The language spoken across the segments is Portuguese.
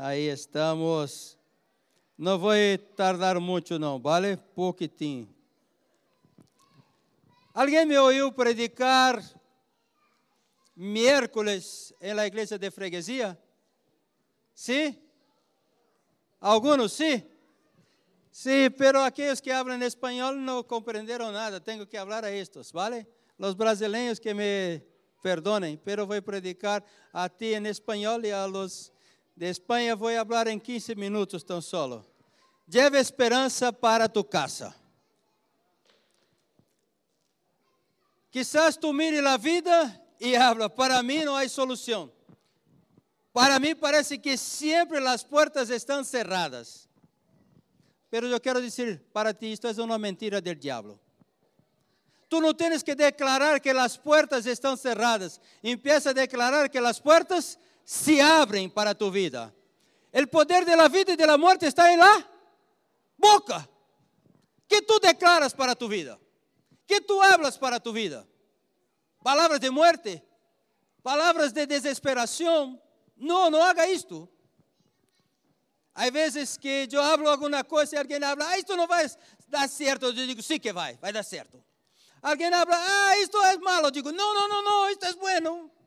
Ahí estamos. No voy a tardar mucho, no, ¿vale? Poquitín. ¿Alguien me oyó predicar miércoles en la de freguesía? ¿Sí? ¿Algunos sí? Sí, pero aquellos que hablan español no comprendieron nada. Tengo que hablar a estos, ¿vale? Los brasileños que me perdonen, pero voy a predicar a ti en español y a los de Espanha vou falar em 15 minutos tão solo. Lleve esperança para tu casa. Quizás tu mire a vida e habla, para mim não há solução. Para mim parece que sempre as portas estão cerradas. Pero eu quero dizer para ti, isto é uma mentira del diablo. Tu não tens que declarar que as portas estão cerradas. Empieza a declarar que as portas se abrem para tu vida. O poder de la vida e de la muerte está em la boca. Que tu declaras para tu vida? Que tu hablas para tu vida? Palavras de muerte, palavras de desesperação. Não, não haga isto. Há vezes que eu hablo alguma coisa e alguém habla, ah, isto não vai dar certo. Eu digo, sim que vai, vai dar certo. Alguém habla, ah, isto é malo. Eu digo, não, não, não, não, isto é bueno.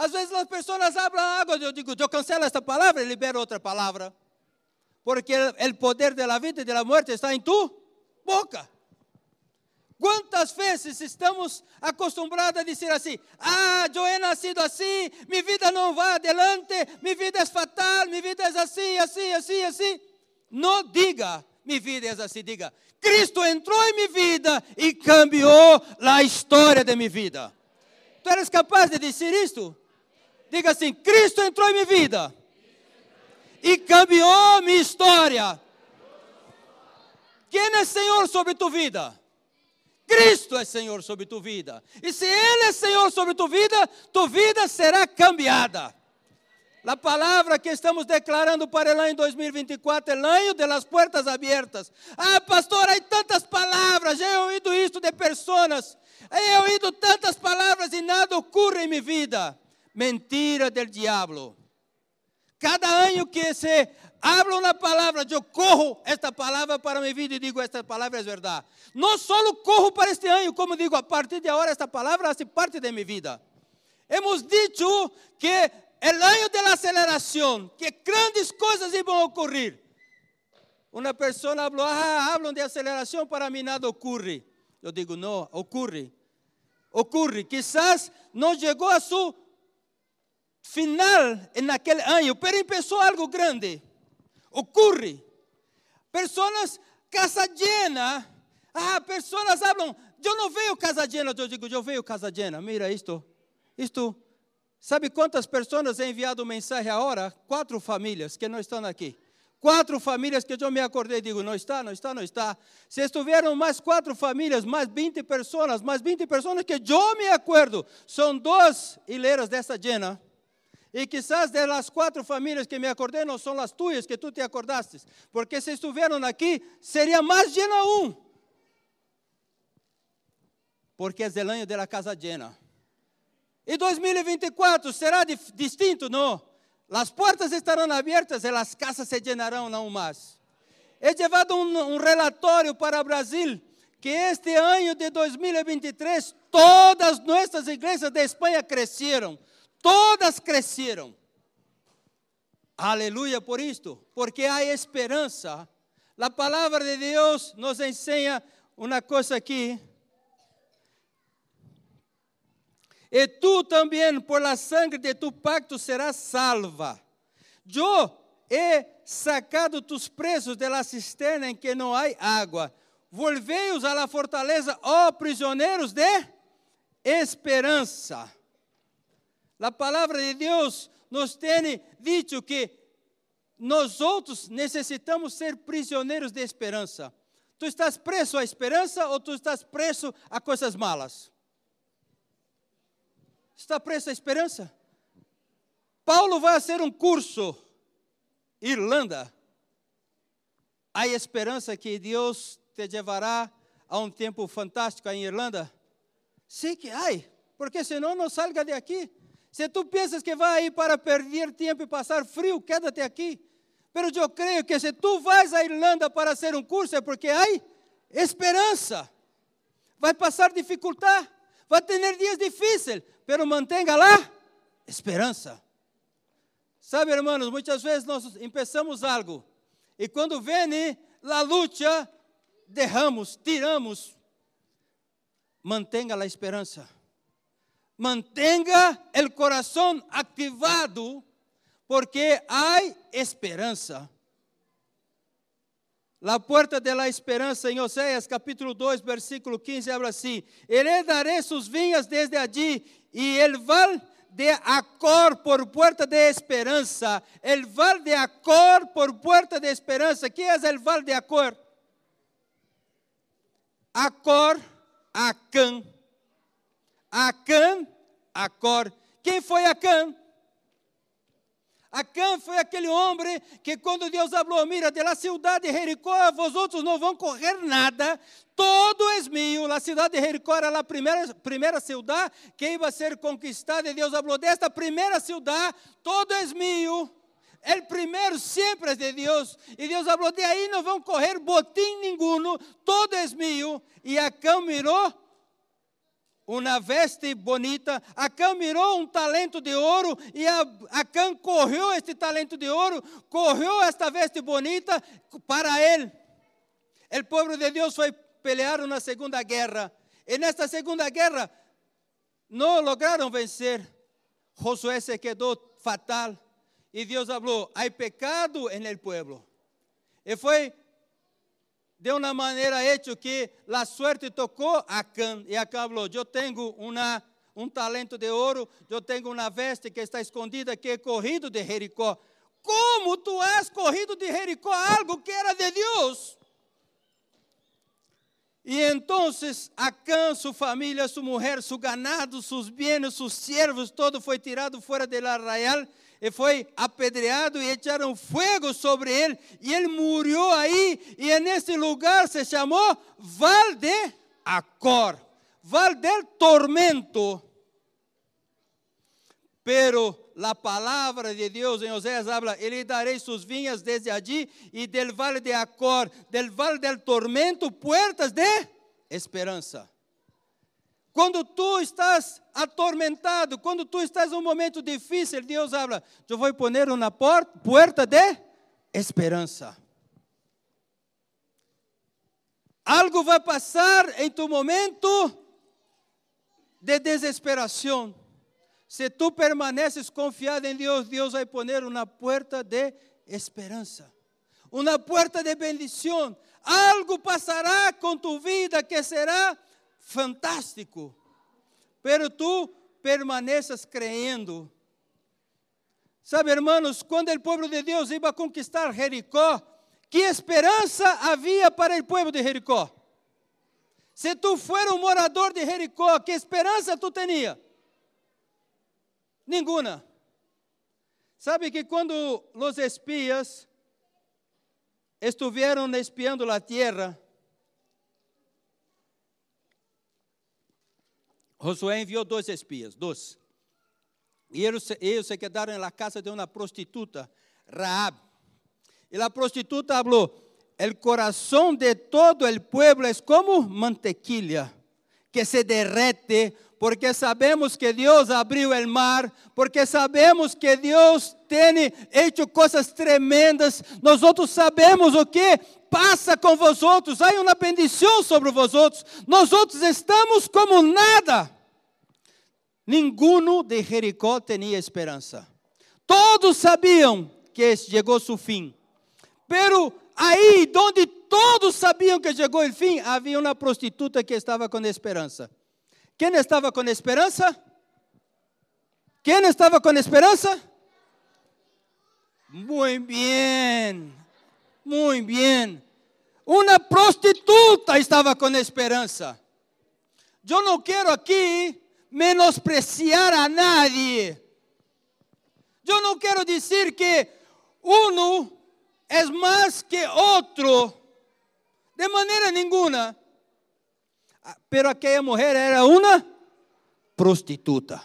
Às vezes as pessoas hablam algo, eu digo, eu cancelo esta palavra e libero outra palavra. Porque o poder da vida e da morte está em tu boca. Quantas vezes estamos acostumados a dizer assim: Ah, eu he nascido assim, minha vida não vai adelante, minha vida é fatal, minha vida é assim, assim, assim, assim. Não diga, minha vida é assim, diga: Cristo entrou em minha vida e cambiou a história de minha vida. Tu eres capaz de dizer isto? Diga assim: Cristo entrou em minha vida e cambiou minha história. Quem é Senhor sobre tua vida? Cristo é Senhor sobre tua vida. E se Ele é Senhor sobre tua vida, tua vida será cambiada. A palavra que estamos declarando para o ano 2024 é o ano de las puertas abertas. Ah, pastor, há tantas palavras. Eu he ouído isto de pessoas. He ouído tantas palavras e nada ocorre em minha vida mentira del diablo. Cada ano que se habla uma palavra, eu corro esta palavra para minha vida e digo: esta palavra é verdade. Não só corro para este ano, como digo, a partir de agora esta palavra faz parte de minha vida. Hemos dicho que el año de la aceleración, que grandes coisas iban ocorrer. Uma pessoa falou: ah, hablam de aceleração, para mim nada ocorre. Eu digo: não, ocorre. Ocorre. Quizás não chegou a sua final aquel año, pero empezó algo grande. Ocurre. Personas, casa llena. Ah, personas hablan, yo no veo casa llena. Yo digo, yo veo casa llena. Mira esto. Isto. ¿Sabe quantas pessoas he enviado mensagem agora? Quatro famílias que não estão aqui. Quatro famílias que eu me acordei digo, não está, não está, não está. Se estiveram mais quatro famílias, mais 20 pessoas, mais 20 pessoas que eu me acordo, são duas hileiras dessa llena e quizás de las quatro famílias que me acordei não são as tuas que tu te acordaste, porque se estiveram aqui, seria mais llena um. Porque é o ano da casa llena. E 2024 será distinto, não? As portas estarão abertas e as casas se llenarão não mais. He levado um, relatório para o Brasil que este ano de 2023 todas nossas igrejas de Espanha cresceram todas cresceram. Aleluia por isto, porque há esperança. A palavra de Deus nos ensina uma coisa aqui. E tu também, por la sangre de tu pacto, serás salva. Eu he sacado tus presos de la cisterna em que não há água. Volvei-os la fortaleza, ó oh, prisioneiros de esperança. A palavra de Deus nos tem dito que nós outros necessitamos ser prisioneiros de esperança. Tu estás preso à esperança ou tu estás preso a coisas malas? Está preso à esperança? Paulo vai fazer um curso Irlanda. Há esperança que Deus te levará a um tempo fantástico em Irlanda? Sim que há, porque senão não salga de aqui. Se tu pensas que vai ir para perder tempo e passar frio, quédate aqui. Mas eu creio que se tu vais à Irlanda para fazer um curso é porque há esperança. Vai passar dificuldade, vai ter dias difíceis, pero mantenha lá esperança. Sabe, irmãos, muitas vezes nós começamos algo e quando vem a luta, derramos, tiramos. Mantenha a esperança. Mantenha o coração ativado, porque há esperança. La puerta de la esperança em Oséias capítulo 2, versículo 15, habla assim: Heredaré sus vinhas desde allí, e el val de Acor por puerta de esperança. El val de Acor por puerta de esperança. Que é el val de Acor? Acor, Acã. Acã, Acor. Quem foi Acã? Acã foi aquele homem que quando Deus falou, mira, de la cidade de Jericó, vosotros não vão correr nada, todo é meu. A cidade de Jericó era a primeira, primeira cidade que ia ser conquistada, e Deus falou, desta primeira cidade, todo é meu. O primeiro sempre é de Deus. E Deus falou, de aí não vão correr botim nenhum, todo é meu. E Acã mirou uma veste bonita. Acã mirou um talento de ouro e Acã correu este talento de ouro, correu esta veste bonita para ele. O povo de Deus foi pelear na segunda guerra. E nesta segunda guerra não lograram vencer. Josué se quedou fatal. E Deus falou: há pecado en el pueblo. E foi de uma maneira hecho que a suerte tocou a Can. E Acã falou: Eu tenho uma, um talento de ouro, eu tenho uma veste que está escondida, que é corrido de Jericó. Como tu has corrido de Jericó algo que era de Deus? E então Acã, sua família, sua mulher, seu ganado, seus bens, seus servos, todo foi tirado fora de la arraial e foi apedreado e echaram fogo sobre ele, e ele morreu aí, e nesse lugar se chamou Val de Acor, Val del Tormento. Pero la palavra de Deus em Oséias habla, ele darei suas vinhas desde allí e del vale de Acor, del vale del tormento, puertas de esperança. Quando tu estás atormentado, quando tu estás em um momento difícil, Deus habla, eu vou poner uma porta de esperança. Algo vai passar em tu momento de desesperação. Se tu permaneces confiado em Deus, Deus vai poner uma porta de esperança, uma porta de bendição. Algo passará com tu vida que será fantástico, pero tu permaneças creyendo. Sabe, hermanos, quando o povo de Deus ia conquistar Jericó, que esperança havia para o povo de Jericó? Se tu fuera um morador de Jericó, que esperança tu tinha? Nenhuma. Sabe que quando os espias estiveram espiando a terra, Josué enviou dois espias, dois. E eles, se quedaram na casa de uma prostituta, Raab. E a prostituta falou: "El coração de todo el pueblo es como mantequilla que se derrete, porque sabemos que Deus abriu o mar, porque sabemos que Deus tem hecho coisas tremendas. Nós outros sabemos o que passa com vós outros, há uma bendição sobre vós outros. Nós outros estamos como nada. Ninguno de Jericó tinha esperança. Todos sabiam que chegou seu fim. Pero aí, onde todos sabiam que chegou o fim, havia uma prostituta que estava com esperança. Quem estava com esperança? Quem estava com esperança? Muito bem, muito bem. Uma prostituta estava com esperança. Eu não quero aqui menospreciar a nadie. Eu não quero dizer que um é mais que outro, de maneira nenhuma. Pero aquela mulher era uma prostituta.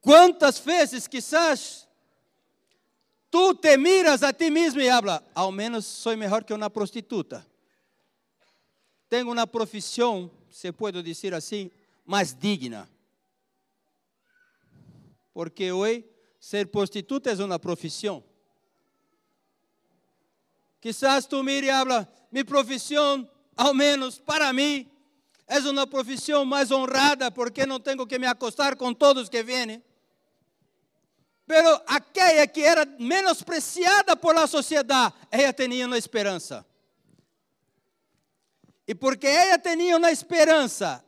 Quantas vezes quizás tú te miras a ti mismo y hablas, ao menos soy mejor que una prostituta. Tengo una profesión, se puede decir así, más digna. Porque hoy ser prostituta es una profesión. Quizás tú mire y habla, mi profesión, al menos para mí, es una profesión más honrada porque no tengo que me acostar con todos que vienen. Pero aquella que era menospreciada por la sociedad, ella tenía una esperanza. E porque ela tinha uma esperança,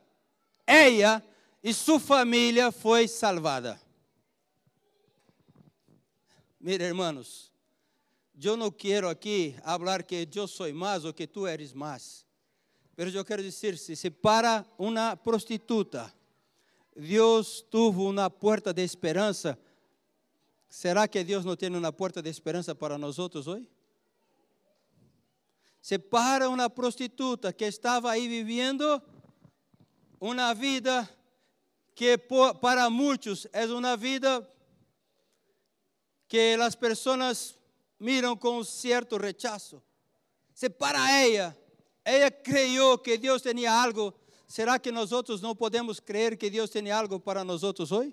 ela e sua família foi salvada. Mira, hermanos, eu não quero aqui falar que eu sou mais ou que tu eres mais. Mas eu quero dizer, se para uma prostituta, Deus tuvo uma porta de esperança, será que Deus não tem uma porta de esperança para nós outros hoje? se para uma prostituta que estava aí vivendo uma vida que para muitos é uma vida que as pessoas miram com certo rechazo. Se para ela, ela creyó que Deus tinha algo, será que nós outros não podemos crer que Deus tem algo para nós outros hoje?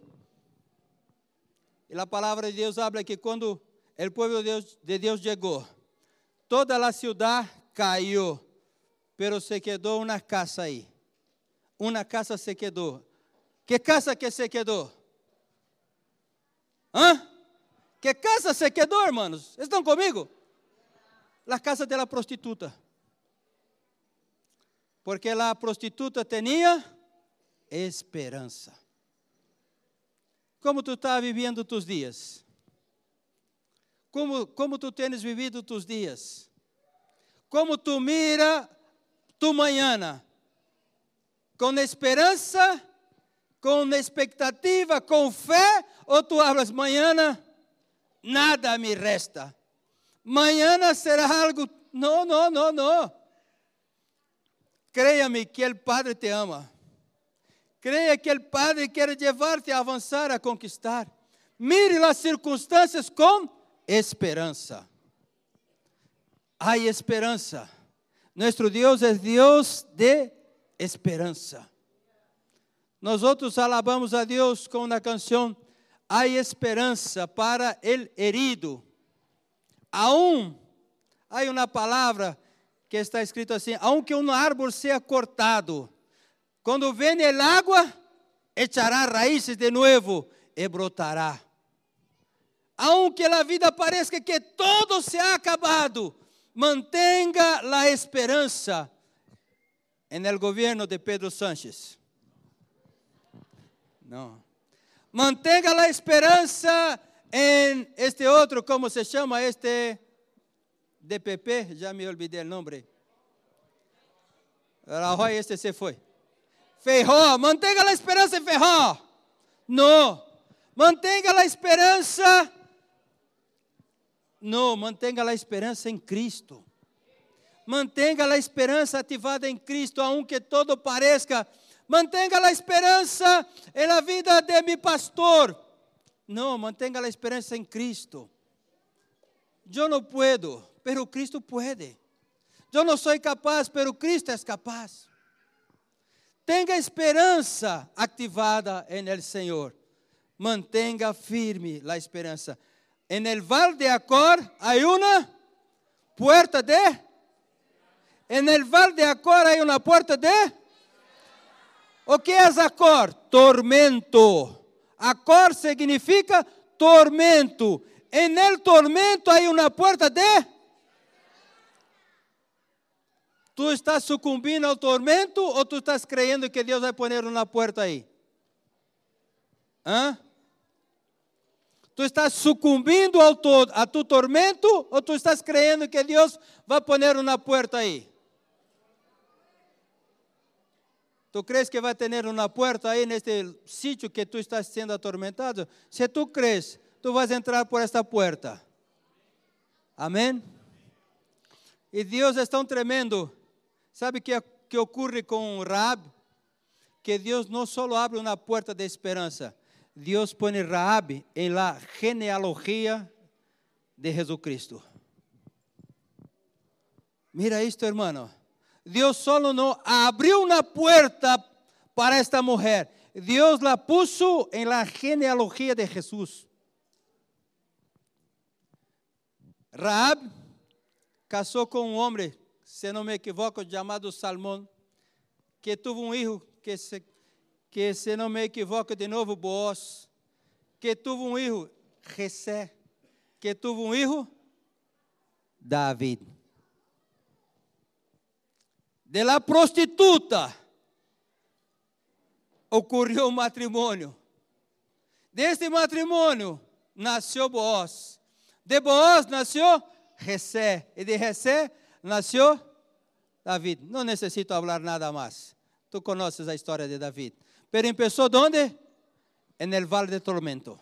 E a palavra de Deus habla que quando o povo de Deus, de toda a cidade caiu, pero se quedou uma casa aí. Uma casa se quedou. Que casa que se quedou? Hã? Que casa se quedou, hermanos? Estão comigo? La casa de la prostituta. Porque a prostituta tinha esperança. Como tu está vivendo tus dias? Como, como tu tens vivido tus dias? como tu mira tu mañana, com esperança, com expectativa, com fé, ou tu hablas mañana, nada me resta. Mañana será algo, não, não, não, não. Creia-me que o Padre te ama. Creia que o Padre quer levar-te a avançar, a conquistar. Mire as circunstâncias com esperança hay esperanza. Nuestro Dios es Dios de esperanza. Nosotros alabamos a Dios con una canción, hay esperanza para el herido. Aún hay una palabra que está escrito assim: aunque um árbol seja cortado, quando vem el agua, echará raízes de novo e brotará. Aunque a vida pareça que todo se ha acabado, mantenga la esperanza en el gobierno de Pedro Sánchez. No. Mantenga la esperanza en este otro, ¿cómo se llama este DPP? Ya me olvidé el nombre. Rajoy, este se fue. Feijó, mantenga la esperanza en Feijó. No, mantenga la esperanza não, mantenha a esperança em Cristo. Mantenha a esperança ativada em Cristo, aunque todo pareça. Mantenha a esperança na vida de meu pastor. Não, mantenha a esperança em Cristo. Eu não puedo, pero Cristo pode. Eu não sou capaz, pero Cristo é capaz. Tenha esperança ativada em el Senhor. Mantenha firme a esperança. En el Val de Acor hay una puerta de. En el Val de Acor hay una puerta de. ¿O qué es Acor? Tormento. Acor significa tormento. En el tormento hay una puerta de. ¿Tú estás sucumbindo ao tormento ou tu estás creyendo que Deus vai poner uma porta aí? Hã? Tu estás sucumbindo ao to, a tu tormento ou tu estás crendo que Deus vai poner uma porta aí? Tu crees que vai ter uma porta aí neste sítio que tu estás sendo atormentado? Se tu crees, tu vas entrar por esta porta. Amém? E Deus é tão tremendo. Sabe o que, ocorre com Rab? Que Deus não só abre uma porta de esperança, Dios pone Raab en la genealogía de Jesucristo. Mira esto, hermano. Dios solo no abrió una puerta para esta mujer. Dios la puso en la genealogía de Jesús. Raab casou com um homem, se não me equivoco, chamado Salmão, que teve um filho que se, que se não me equivoco de novo, Boaz, que teve um filho, Jessé, que teve um filho, David. De la prostituta ocorreu o matrimônio. Deste matrimônio nasceu Boaz. De Boaz nasceu Jessé. E de Jessé nasceu David. Não necessito falar nada mais. Tu conheces a história de David. Pero empezó onde? En el Vale de Tormento.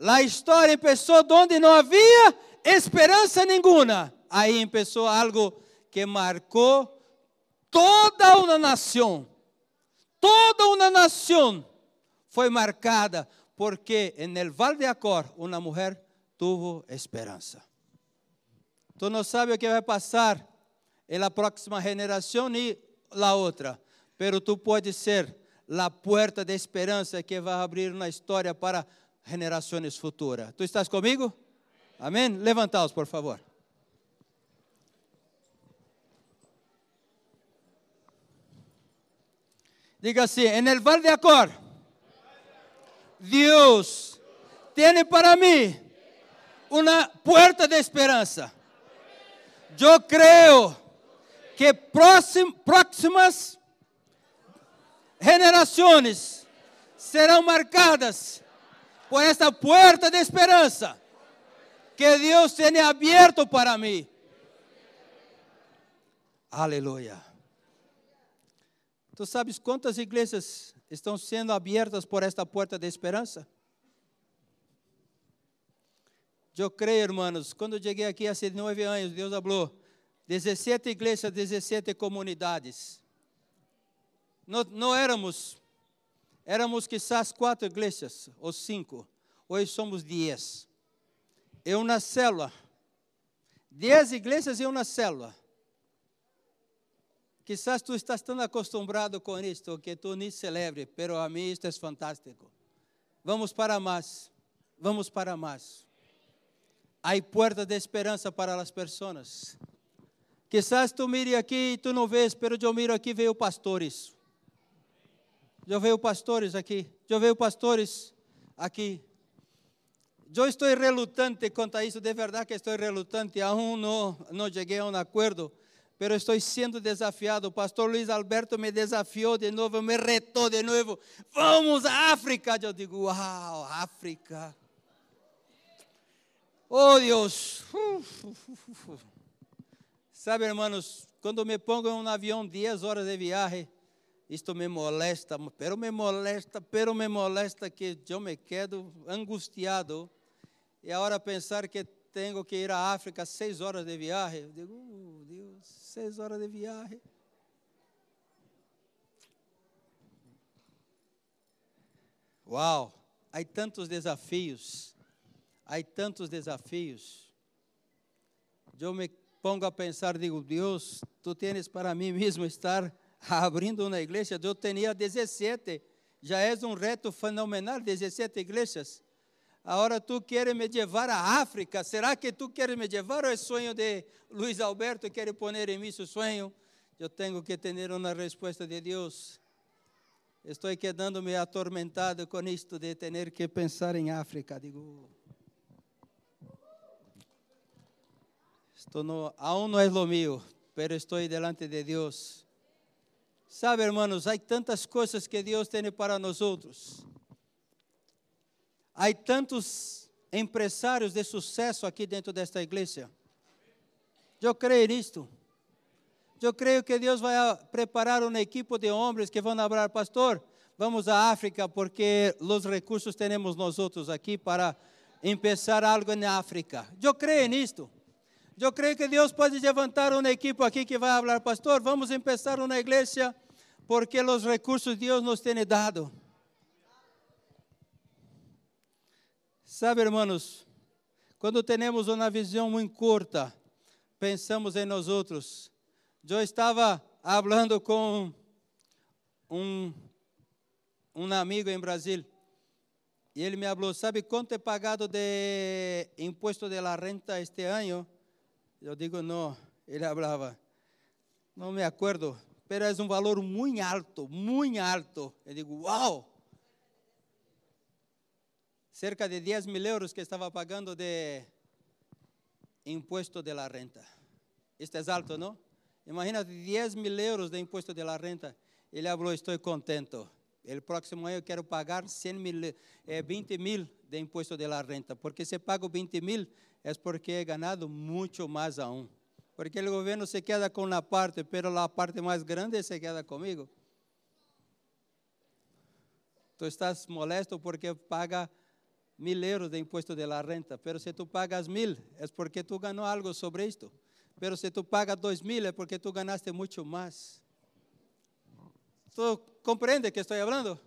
A história começou onde não havia esperança nenhuma. Aí começou algo que marcou toda uma nação. Toda uma nação foi marcada porque en el Val de Acor uma mulher tuvo esperança. Tu não sabes o que vai passar em la próxima geração nem la outra, pero tu pode ser a porta de esperança que vai abrir uma história para gerações futuras. Tu estás comigo? Amém? Levantaos, por favor. Diga assim: en el Val de Acor Deus tem para mim uma porta de esperança. Eu creio que próximas gerações serão marcadas por esta porta de esperança que Deus tem aberto para mim. Aleluia. Tu sabes quantas igrejas estão sendo abertas por esta porta de esperança? Eu creio, hermanos, quando eu cheguei aqui há nove anos, Deus falou, 17 igrejas, 17 comunidades. Não, não éramos, éramos quizás quatro igrejas, ou cinco. Hoje somos dez. É uma célula. Dez igrejas e uma célula. Quizás tu estás tão acostumbrado com isto que tu nem celebre, pero a mim isto é fantástico. Vamos para mais, vamos para mais. Há porta de esperança para as pessoas. Quizás tu mire aqui e tu não vês, pero eu miro aqui veio pastores. Eu vejo pastores aqui, eu vejo pastores aqui. Eu estou relutante quanto a isso, de verdade que estou relutante, aún não, não cheguei a um acordo pero estou sendo desafiado. O pastor Luiz Alberto me desafiou de novo, me retou de novo. Vamos à África. Eu digo, uau, África. Oh Deus. Sabe, hermanos, quando me pongo em um avião 10 horas de viagem, isto me molesta, pero me molesta, pero me molesta que eu me quedo angustiado. E agora pensar que tenho que ir à África seis horas de viagem, eu digo, uh, Deus seis horas de viagem. Uau, há tantos desafios, há tantos desafios. Eu me pongo a pensar, digo, Deus, tu tens para mim mesmo estar abrindo uma igreja. Eu tinha 17, já é um reto fenomenal, 17 igrejas. Agora tu queres me levar à África. Será que tu queres me levar ou é sonho de Luiz Alberto quer pôr em mim seu sonho? Eu tenho que ter uma resposta de Deus. Estou quedando-me atormentado com isto de ter que pensar em África. Digo, estou no, aún não é lo mío, pero estou delante de Deus. Sabe, hermanos, há tantas coisas que Deus tem para nós outros. Há tantos empresários de sucesso aqui dentro desta igreja. Eu creio nisto. Eu creio que Deus vai preparar uma equipe de homens que vão falar, pastor, vamos à África porque os recursos temos nós outros aqui para começar algo na África. Eu creio nisto. Eu creio que Deus pode levantar uma equipe aqui que vai falar, pastor, vamos começar uma igreja porque os recursos Deus nos tem dado. Sabe, irmãos, quando temos uma visão muito curta, pensamos em nós outros. Eu estava falando com um, um amigo em Brasil e ele me falou: Sabe quanto é pagado de imposto de la renta este ano? Eu digo: Não. Ele falava: Não me acordo, pero é um valor muito alto, muito alto. Eu digo: Uau! Cerca de 10 mil euros que estava pagando de imposto de la renta. Este é alto, não? Imagina 10 mil euros de imposto de la renta. Ele falou: Estou contento. El próximo ano eu quero pagar 100 mil, eh, 20 mil de imposto de la renta, porque se pago 20 mil é porque he ganado muito mais aún. Porque o governo se queda com uma parte, pero a parte mais grande se queda comigo. Tu estás molesto porque paga mil euros de imposto de la renta, pero se tu pagas mil é porque tu ganhou algo sobre isto. Pero se tu pagas dois mil é porque tu ganaste muito mais. ¿Tú comprende que estou falando?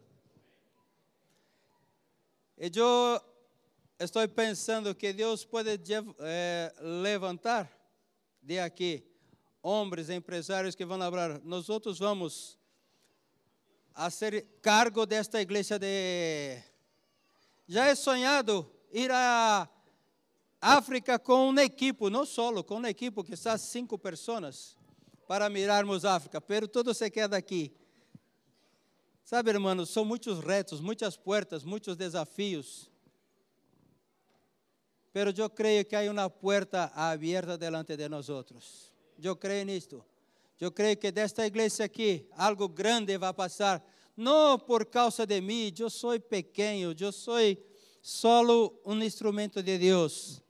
E eu estou pensando que Deus pode eh, levantar de aqui homens empresários que vão falar, nós outros vamos a ser cargo desta igreja de já é sonhado ir a África com uma equipe, não solo, com uma equipe que está cinco pessoas para mirarmos África, pero tudo se queda aqui. Sabe, irmãos, são muitos retos, muitas portas, muitos desafios. Pero eu creio que há uma porta aberta delante de nós. Eu creio nisto. Eu creio que desta igreja aqui algo grande vai passar, não por causa de mim, eu sou pequeno, eu sou solo um instrumento de Deus.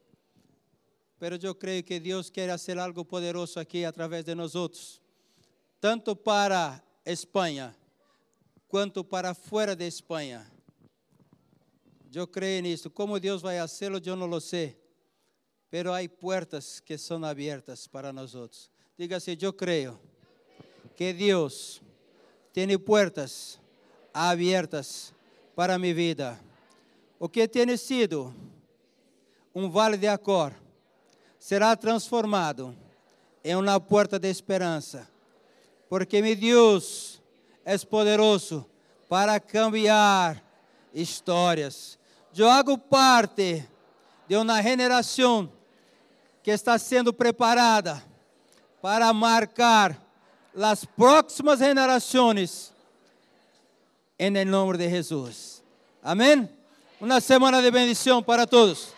Pero eu creio que Deus quer fazer algo poderoso aqui através de nós outros, tanto para Espanha quanto para fora de Espanha. Eu creio nisso. Como Deus vai fazê-lo, eu não lo sei. Pero há portas que são abertas para nós outros. Diga assim: Eu creio que Deus tem portas abertas para minha vida. O que tem sido um vale de Acor será transformado em uma porta de esperança, porque meu Deus és poderoso para cambiar histórias. Eu hago parte de uma geração que está sendo preparada para marcar as próximas gerações em nome de Jesus. Amém? Uma semana de bendição para todos.